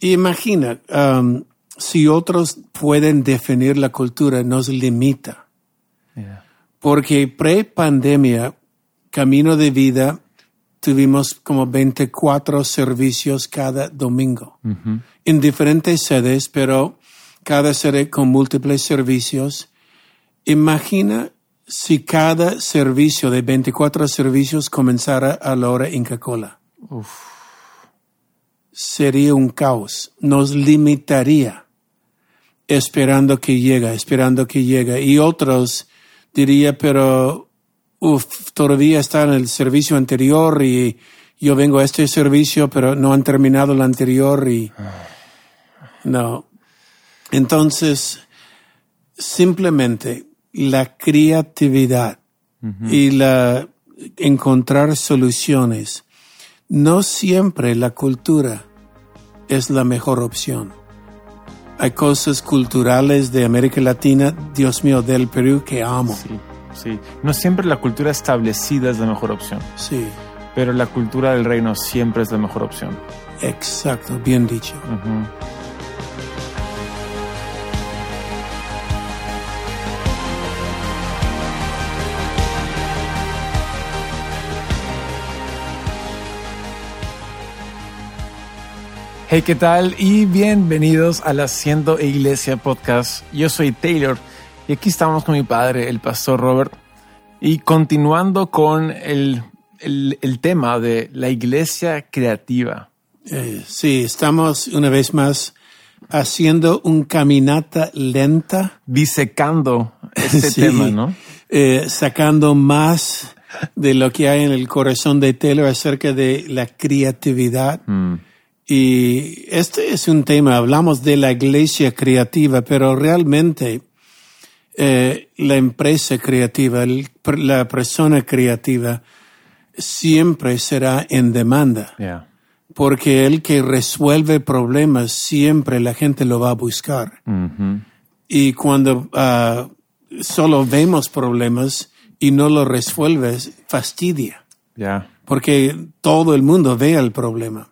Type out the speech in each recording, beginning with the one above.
Imagina, um, si otros pueden definir la cultura, nos limita. Yeah. Porque pre-pandemia, Camino de Vida, tuvimos como 24 servicios cada domingo. En diferentes sedes, pero cada sede con múltiples servicios. Imagina si cada servicio de 24 servicios comenzara a la hora Inca Cola. Sería un caos. Nos limitaría esperando que llega, esperando que llega. Y otros diría, pero uf, todavía está en el servicio anterior y yo vengo a este servicio, pero no han terminado el anterior y no. Entonces, simplemente la creatividad y la encontrar soluciones. No siempre la cultura es la mejor opción. Hay cosas culturales de América Latina, Dios mío, del Perú que amo. Sí, sí. No siempre la cultura establecida es la mejor opción, Sí, pero la cultura del reino siempre es la mejor opción. exacto, bien dicho. Hey, ¿qué tal? Y bienvenidos al Haciendo Iglesia Podcast. Yo soy Taylor y aquí estamos con mi padre, el pastor Robert, y continuando con el, el- el tema de la iglesia creativa. Eh, sí, estamos una vez más haciendo un caminata lenta, disecando este Sí. tema, ¿no? eh, sacando más de lo que hay en el corazón de Taylor acerca de la creatividad. Y este es un tema, hablamos de la iglesia creativa, pero realmente eh, la empresa creativa, el- la persona creativa, siempre será en demanda, Yeah. porque el que resuelve problemas, siempre la gente lo va a buscar. Ujú. Y cuando ah, solo vemos problemas y no lo resuelves, fastidia Yeah. porque todo el mundo ve el problema.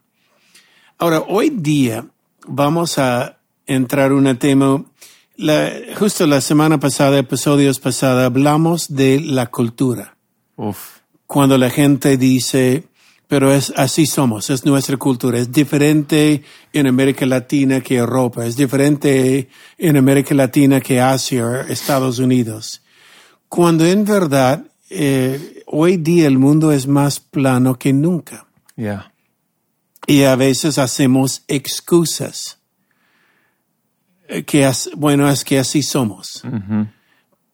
Ahora, hoy día vamos a entrar en un tema, la- justo la semana pasada, episodios pasados, hablamos de la cultura. Uf. Cuando la gente dice, pero es así somos, es nuestra cultura, es diferente en América Latina que Europa, es diferente en América Latina que Asia, Estados Unidos. Cuando en verdad, eh, hoy día el mundo es más plano que nunca. Yeah. Y a veces hacemos excusas. Que as- bueno, es que así somos.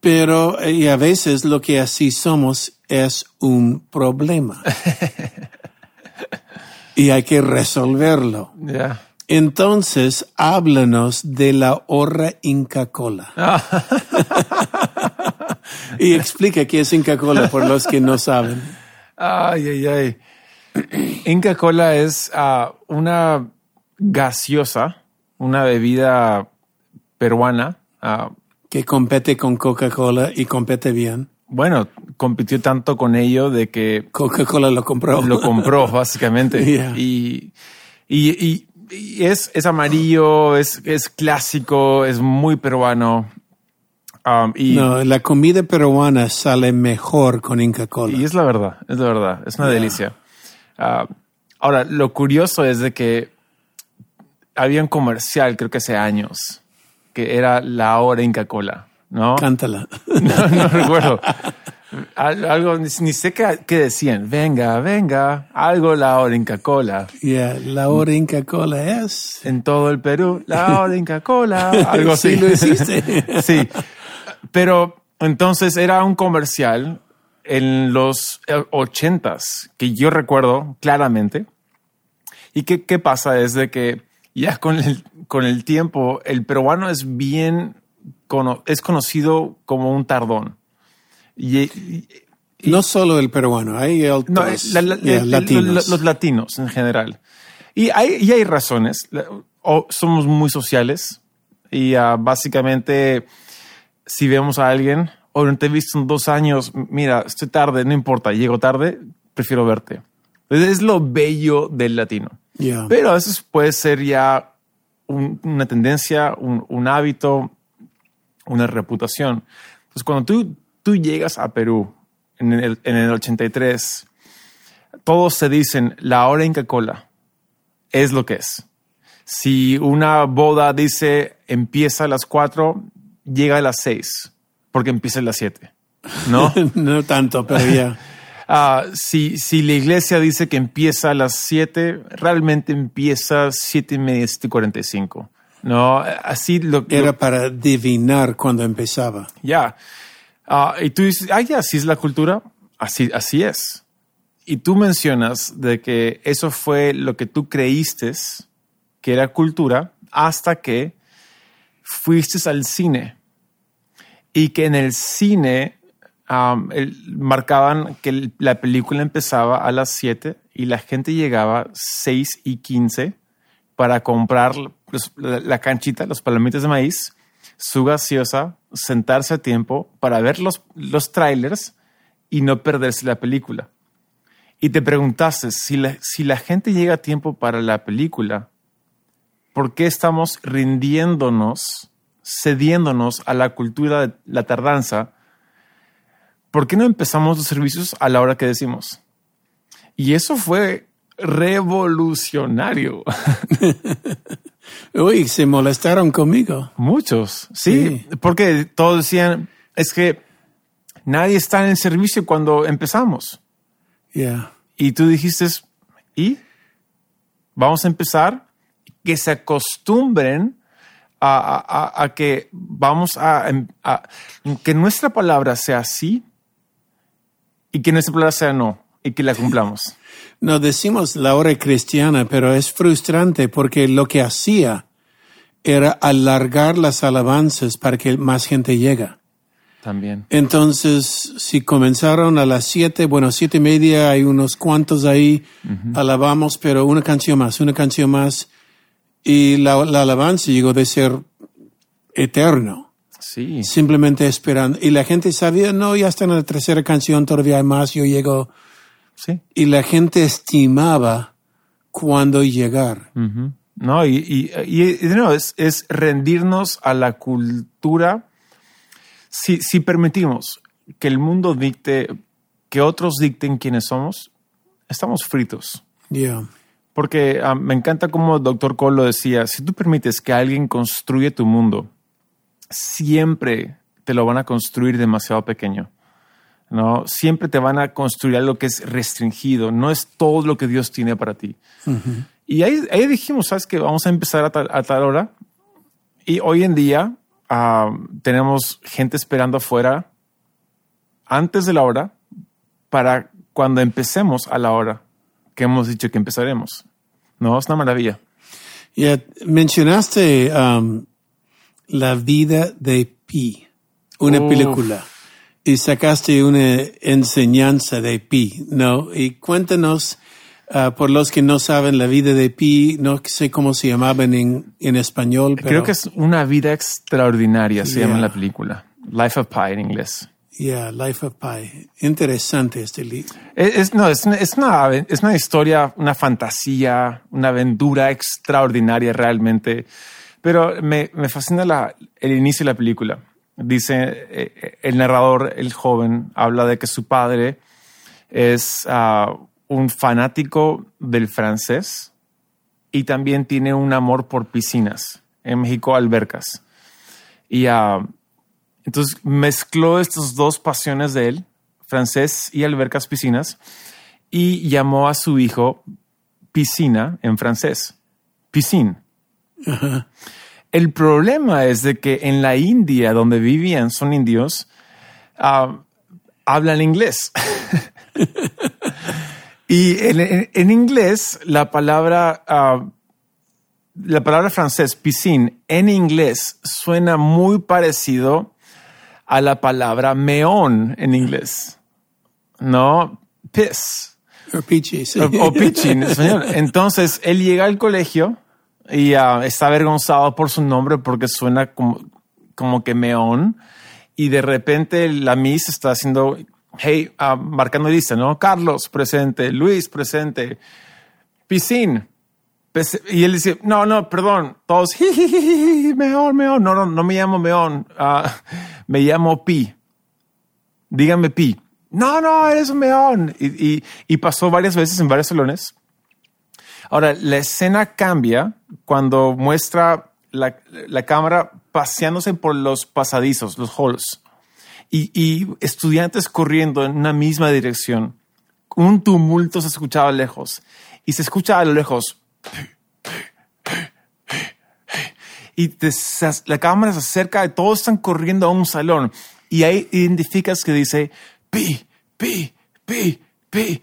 Pero y a veces lo que así somos es un problema. y hay que resolverlo. Yeah. Entonces, háblanos de la horra Inca Cola. y explica qué es Inca Cola por los que no saben. Ay, ay, ay. Inca Cola es ah, una gaseosa, una bebida peruana. ah, Que compete con Coca-Cola y compete bien. bueno, compitió tanto con ello de que Coca-Cola lo compró. lo compró básicamente. Yeah. Y, y, y- y es, es amarillo, es, es clásico, es muy peruano. Um, y, No, la comida peruana sale mejor con Inca Cola. y es la verdad, es la verdad, es una Yeah. delicia. Ah, ahora, lo curioso es de que había un comercial, creo que hace años, que era la hora Inca Cola, ¿no? Cántala. No, no recuerdo. Al- Algo, ni, ni sé qué, qué decían. Venga, venga, algo la hora Inca Cola. Yeah, la hora Inca Cola es. En todo el Perú, la hora Inca Cola. Algo así. Sí, lo hiciste. sí. Pero entonces era un comercial en los eh, ochentas que yo recuerdo claramente. Y que, qué pasa es de que ya con el, con el tiempo, el peruano es bien, es conocido como un tardón. Y, y- No solo el peruano, hay otros no, la- la- yeah, el- latinos. lo- los latinos en general. Y hay, y hay razones. O somos muy sociales y ah, básicamente si vemos a alguien, o no te he visto en dos años, mira, estoy tarde, no importa, llego tarde, prefiero verte. Es lo bello del latino. Yeah. Pero a veces puede ser ya un- una tendencia, un, un hábito, una reputación. Entonces, cuando tú, tú llegas a Perú en el, en el 83, todos se dicen la hora Inca Cola es lo que es. Si una boda dice empieza a las 4, llega a las 6, porque empieza a las 7. ¿No? no tanto, pero ya. Ah, si, si la iglesia dice que empieza a las 7, realmente empieza a 7 y media, 7 y 45. No, así lo lo- Era para adivinar cuando empezaba. ya. Ah, y tú dices, ah, ya, así es la cultura, así, así es. Y tú mencionas de que eso fue lo que tú creíste que era cultura hasta que fuiste al cine y que en el cine marcaban que la película empezaba a las 7 y la gente llegaba 6 y 15 para comprar la, la canchita, los palomitas de maíz, su gaseosa, sentarse a tiempo para ver los, los trailers y no perderse la película. Y te preguntaste, si la, si la gente llega a tiempo para la película, ¿por qué estamos rindiéndonos, cediéndonos a la cultura de la tardanza? ¿Por qué no empezamos los servicios a la hora que decimos? Y eso fue revolucionario. Uy, se molestaron conmigo. Muchos, sí, porque todos decían, es que nadie está en el servicio cuando empezamos. Ya. Y tú dijiste, ¿y? Vamos a empezar, que se acostumbren a, a- a- que vamos a, a- que nuestra palabra sea sí y que nuestra palabra sea no y que la cumplamos. No decimos la hora cristiana, pero es frustrante porque lo que hacía era alargar las alabanzas para que más gente llega. También. Entonces, si comenzaron a las siete, bueno, siete y media, hay unos cuantos ahí, alabamos, pero una canción más, una canción más, y la, la alabanza llegó de ser eterno, Sí, simplemente esperando. Y la gente sabía, no, ya está en la tercera canción, todavía hay más, yo llego. sí. Y la gente estimaba cuándo llegar. Ujú. No, y, y, y- y nuevo, es, es rendirnos a la cultura. Si, si permitimos que el mundo dicte, que otros dicten quiénes somos, estamos fritos. Yeah. Porque ah, me encanta como el doctor Cole lo decía, si tú permites que alguien construya tu mundo, siempre te lo van a construir demasiado pequeño. ¿no? Siempre te van a construir algo que es restringido, no es todo lo que Dios tiene para ti. Y ahí, ahí dijimos, ¿sabes qué? Vamos a empezar a tal, a tal hora. Y hoy en día ah, tenemos gente esperando afuera antes de la hora para cuando empecemos a la hora que hemos dicho que empezaremos. No, es una maravilla. Ya mencionaste um, La vida de Pi, una Uf. película, y sacaste una enseñanza de Pi, ¿no? Y cuéntanos, uh, por los que no saben la vida de Pi, no sé cómo se llamaban en, en español, pero Creo que es una vida extraordinaria, se Yeah. llama la película. Life of Pi en inglés. Yeah, Life of Pi. Interesante este libro. Es, no, es, es, una, es una historia, una fantasía, una aventura extraordinaria realmente. Pero me, me fascina la, el inicio de la película. Dice, eh, eh, el narrador, el joven, habla de que su padre es ah, un fanático del francés y también tiene un amor por piscinas. En México, albercas. Y ah, entonces mezcló estas dos pasiones de él, francés y albercas piscinas, y llamó a su hijo piscina en francés. Piscine. El problema es de que en la India, donde vivían, son indios, ah, hablan inglés. y en, en- en inglés, la palabra, ah, la palabra francés, piscine, en inglés suena muy parecido a la palabra meón en inglés. No, piss. O Pichi, sí. O, o pitching en español. Entonces, él llega al colegio y ah, está avergonzado por su nombre porque suena como, como que meón. Y de repente la Miss está haciendo, hey, ah, marcando lista, ¿no? Carlos, presente. Luis, presente. Piscín. Y él dice, no, no, perdón, todos, "Jijijiji, Meón, Meón. No, no, no me llamo Meón, ah, me llamo Pi. Dígame Pi. No, no, eres un Meón. Y, y- y pasó varias veces en varios salones. Ahora, la escena cambia cuando muestra la, la cámara paseándose por los pasadizos, los halls, y, y estudiantes corriendo en una misma dirección. Un tumulto se escuchaba lejos y se escucha a lo lejos. Y la cámara se acerca y todos están corriendo a un salón y ahí identificas que dice pi, pi, pi, pi.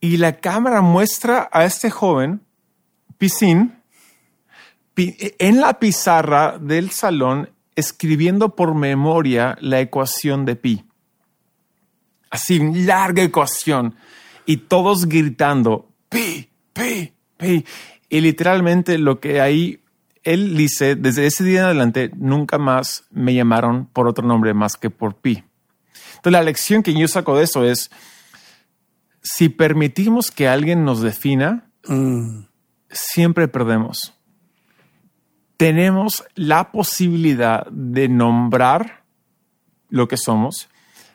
Y la cámara muestra a este joven, Piscín, pi- en la pizarra del salón escribiendo por memoria la ecuación de pi. Así, larga ecuación. Y todos gritando, pi, pi, pi. Y literalmente lo que ahí él dice, desde ese día en adelante, nunca más me llamaron por otro nombre más que por pi. Entonces la lección que yo saco de eso es, si permitimos que alguien nos defina, siempre perdemos. Tenemos la posibilidad de nombrar lo que somos,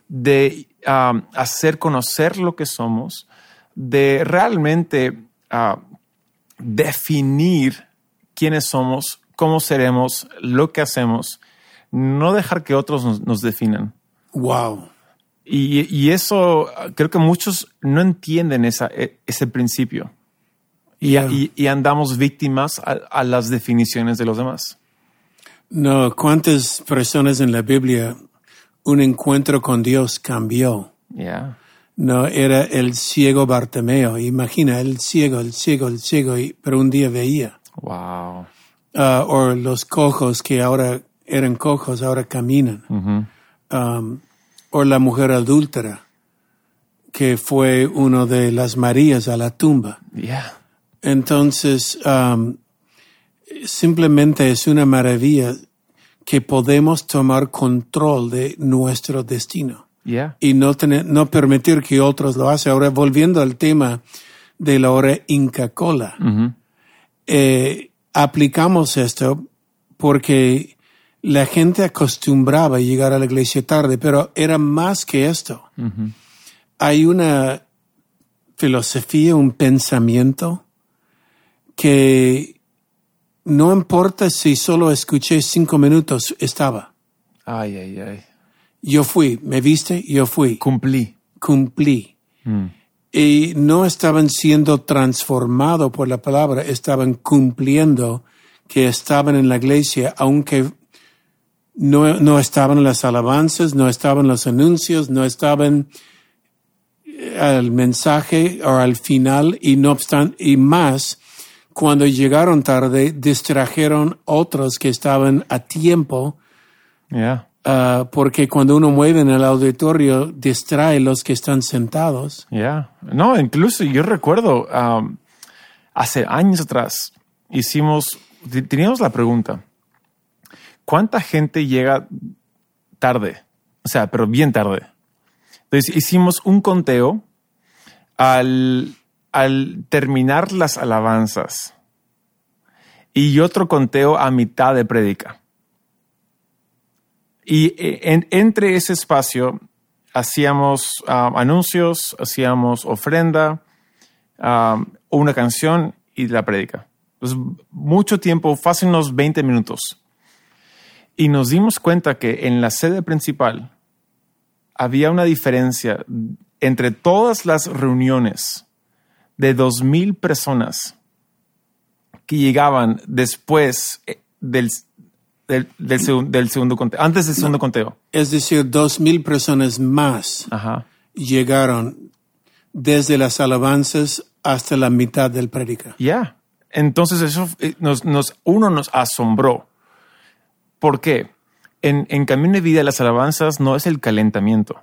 de um, hacer conocer lo que somos, de realmente uh, definir quiénes somos, cómo seremos, lo que hacemos, no dejar que otros nos, nos definan. wow. Y, y eso creo que muchos no entienden esa, e- ese principio Yeah. y- y andamos víctimas a, a las definiciones de los demás. No, ¿cuántas personas en la Biblia un encuentro con Dios cambió? Yeah. No, era el ciego Bartimeo. Imagina, el ciego, el ciego, el ciego, y- pero un día veía. Wow. Ah, o los cojos que ahora eran cojos, ahora caminan. Um, o la mujer adúltera, que fue uno de las Marías a la tumba. Yeah. Entonces, um, simplemente es una maravilla que podemos tomar control de nuestro destino Yeah. y no tener, no permitir que otros lo hacen. Ahora, volviendo al tema de la hora Inca Cola, Ujú. eh, aplicamos esto porque la gente acostumbraba a llegar a la iglesia tarde, pero era más que esto. Hay una filosofía, un pensamiento que no importa si solo escuché cinco minutos, estaba. Ay, ay, ay. Yo fui, me viste, yo fui, Cumplí. cumplí. Mm. Y no estaban siendo transformados por la palabra, estaban cumpliendo que estaban en la iglesia, aunque no, no estaban las alabanzas, no estaban los anuncios, no estaban eh, al mensaje o al final, y no obstante, y más, cuando llegaron tarde, distrajeron otros que estaban a tiempo, Yeah. Ah, porque cuando uno mueve en el auditorio, distrae los que están sentados. Yeah. No, incluso yo recuerdo um, hace años atrás hicimos, te- teníamos la pregunta, ¿cuánta gente llega tarde? O sea, pero bien tarde. Entonces hicimos un conteo al, al terminar las alabanzas y otro conteo a mitad de prédica. Y eh, en- entre ese espacio hacíamos ah, anuncios, hacíamos ofrenda, ah, una canción y la prédica. Entonces, mucho tiempo, fácil unos 20 minutos. Y nos dimos cuenta que en la sede principal había una diferencia entre todas las reuniones de 2.000 personas que llegaban después eh, del, del, del segun- del segundo conteo, antes del segundo conteo. Es decir, dos mil personas más Ajá. llegaron desde las alabanzas hasta la mitad del prédica. Ya. Entonces eso eh, nos, nos, uno nos asombró. ¿Por qué? En, en Camino de Vida las alabanzas no es el calentamiento.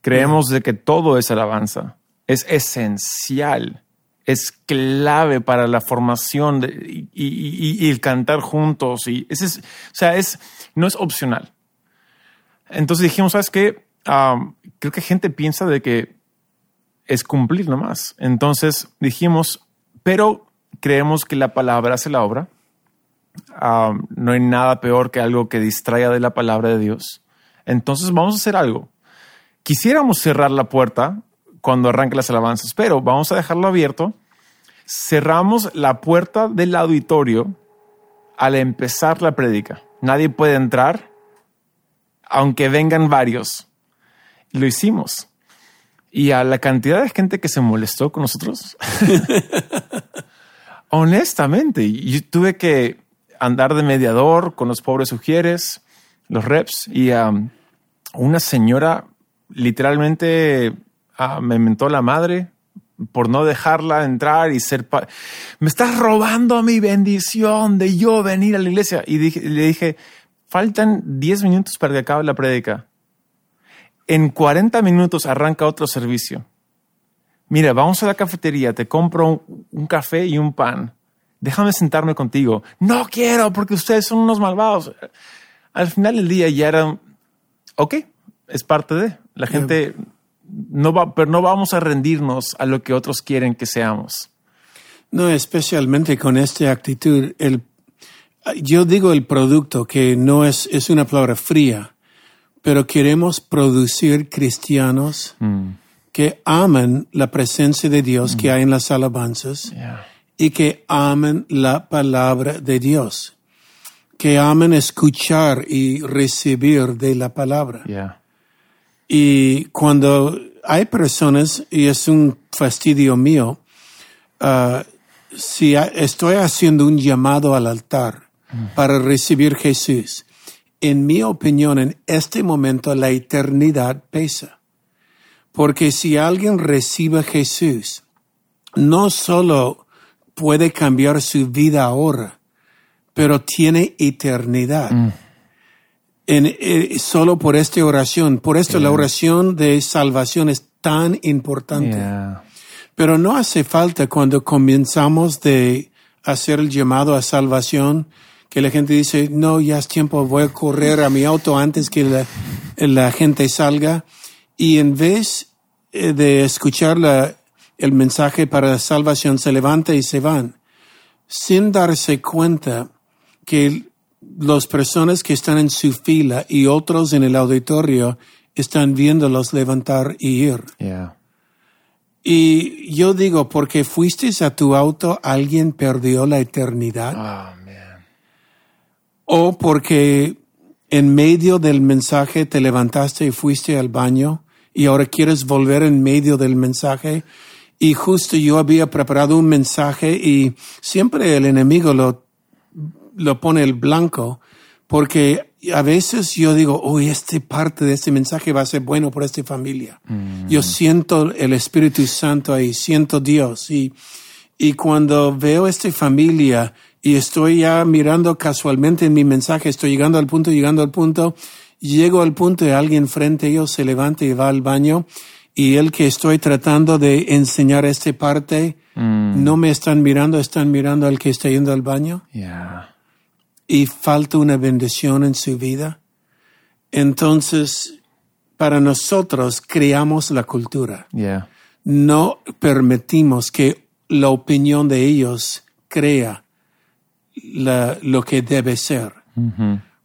Creemos de que todo es alabanza. Es esencial. Es clave para la formación y, el cantar juntos. Y ese es, o sea, es, no es opcional. Entonces dijimos, ¿sabes qué? Am, creo que gente piensa de que es cumplir nomás. Entonces dijimos, pero creemos que la palabra hace la obra. Ah, no hay nada peor que algo que distraiga de la palabra de Dios. Entonces vamos a hacer algo. Quisiéramos cerrar la puerta cuando arranque las alabanzas, pero vamos a dejarlo abierto. Cerramos la puerta del auditorio al empezar la prédica. Nadie puede entrar, aunque vengan varios. Lo hicimos. Y a la cantidad de gente que se molestó con nosotros, honestamente, yo tuve que andar de mediador con los pobres sugieres, los reps, y um, una señora literalmente uh, me mentó la madre por no dejarla entrar y ser... Me estás robando mi bendición de yo venir a la iglesia. Y le dije, faltan 10 minutos para que acabe la prédica en 40 minutos arranca otro servicio. Mira, vamos a la cafetería, te compro un, café y un pan. Déjame sentarme contigo. No quiero porque ustedes son unos malvados. Al final del día ya era, ok, es parte de. La gente no va, pero no vamos a rendirnos a lo que otros quieren que seamos. No, especialmente con esta actitud. El, yo digo el producto que no es, es una palabra fría pero queremos producir cristianos mm. que amen la presencia de Dios que mm. hay en las alabanzas y que amen la palabra de Dios, que amen escuchar y recibir de la palabra. Y cuando hay personas, y es un fastidio mío, uh, si estoy haciendo un llamado al altar mm. para recibir Jesús, en mi opinión, en este momento la eternidad pesa. Porque si alguien recibe a Jesús, no solo puede cambiar su vida ahora, pero tiene eternidad. Mm. En, eh, solo por esta oración. Por esto la oración de salvación es tan importante. Pero no hace falta cuando comenzamos de hacer el llamado a salvación, que la gente dice, no, ya es tiempo, voy a correr a mi auto antes que la, la gente salga. Y en vez eh, de escuchar la, el mensaje para la salvación, se levanta y se van, sin darse cuenta que las personas que están en su fila y otros en el auditorio están viéndolos levantar y ir. Y yo digo, porque fuiste a tu auto, alguien perdió la eternidad. Ah o porque en medio del mensaje te levantaste y fuiste al baño y ahora quieres volver en medio del mensaje y justo yo había preparado un mensaje y siempre el enemigo lo, lo pone el blanco porque a veces yo digo, uy, esta parte de este mensaje va a ser bueno por esta familia. Mm. Yo siento el Espíritu Santo ahí, siento Dios y, y cuando veo esta familia y estoy ya mirando casualmente en mi mensaje, estoy llegando al punto, llegando al punto, llego al punto y alguien frente a ellos se levanta y va al baño y el que estoy tratando de enseñar esta parte, mm. no me están mirando, están mirando al que está yendo al baño. Y falta una bendición en su vida. Entonces, para nosotros creamos la cultura. No permitimos que la opinión de ellos crea lo que debe ser.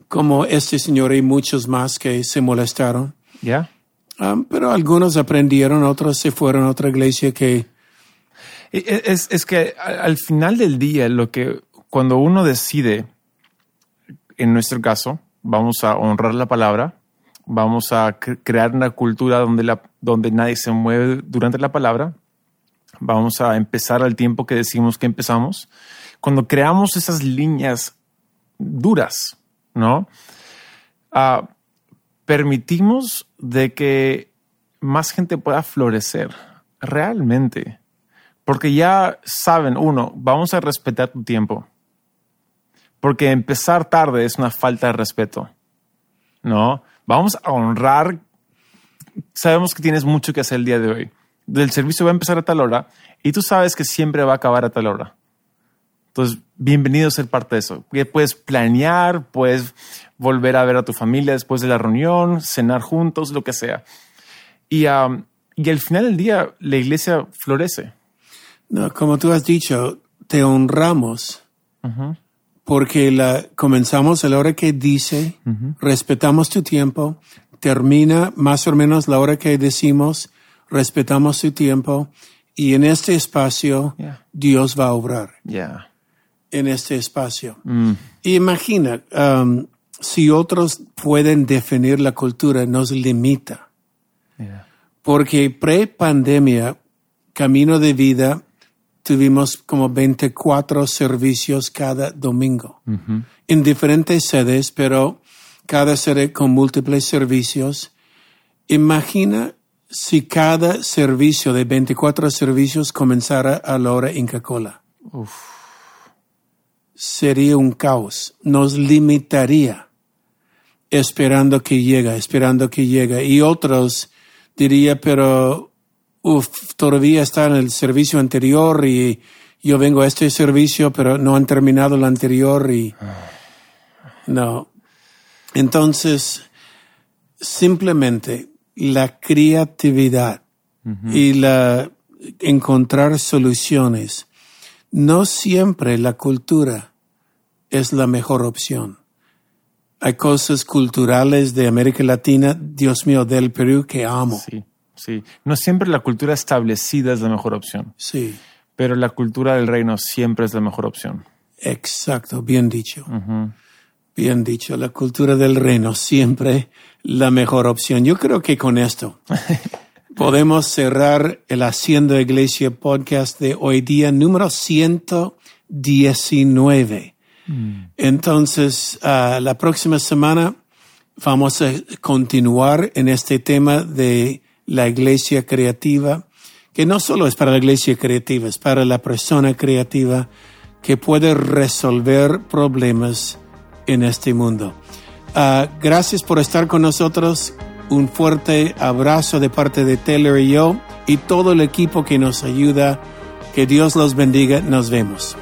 Como este señor y muchos más que se molestaron. Ya. Um, pero algunos aprendieron, otros se fueron a otra iglesia que... E, e, es, es que al final del día, lo que cuando uno decide, en nuestro caso, vamos a honrar la palabra, vamos a crear una cultura donde, donde nadie se mueve durante la palabra, vamos a empezar al tiempo que decimos que empezamos cuando creamos esas líneas duras, ¿no? Ah, permitimos de que más gente pueda florecer realmente. Porque ya saben, uno, vamos a respetar tu tiempo. Porque empezar tarde es una falta de respeto. ¿No? Vamos a honrar. Sabemos que tienes mucho que hacer el día de hoy. El servicio va a empezar a tal hora y tú sabes que siempre va a acabar a tal hora. Entonces, bienvenido a ser parte de eso. Puedes planear, puedes volver a ver a tu familia después de la reunión, cenar juntos, lo que sea. Y, y al final del día, la iglesia florece. No, como tú has dicho, te honramos porque la, comenzamos a la hora que dice, respetamos tu tiempo, termina más o menos la hora que decimos, respetamos su tiempo y en este espacio Yeah. Dios va a obrar Yeah. en este espacio. Mm. Imagina, um, si otros pueden definir la cultura, nos limita. Yeah. Porque pre-pandemia, Camino de Vida, tuvimos como 24 servicios cada domingo. En diferentes sedes, pero cada sede con múltiples servicios. Imagina si cada servicio de 24 servicios comenzara a la hora Inca Cola. Sería un caos. Nos limitaría esperando que llega, esperando que llega. Y otros diría, pero uf, todavía está en el servicio anterior y yo vengo a este servicio, pero no han terminado el anterior y no. Entonces, simplemente la creatividad y la encontrar soluciones. No siempre la cultura es la mejor opción. Hay cosas culturales de América Latina, Dios mío, del Perú que amo. Sí, sí. No siempre la cultura establecida es la mejor opción, Sí, pero la cultura del reino siempre es la mejor opción. exacto, bien dicho. Bien dicho, la cultura del reino siempre la mejor opción. Yo creo que con esto podemos cerrar el Haciendo Iglesia podcast de hoy día número 119. Entonces, ah, la próxima semana vamos a continuar en este tema de la iglesia creativa, que no solo es para la iglesia creativa, es para la persona creativa que puede resolver problemas en este mundo. Ah, gracias por estar con nosotros. Un fuerte abrazo de parte de Taylor y yo y todo el equipo que nos ayuda. Que Dios los bendiga. Nos vemos.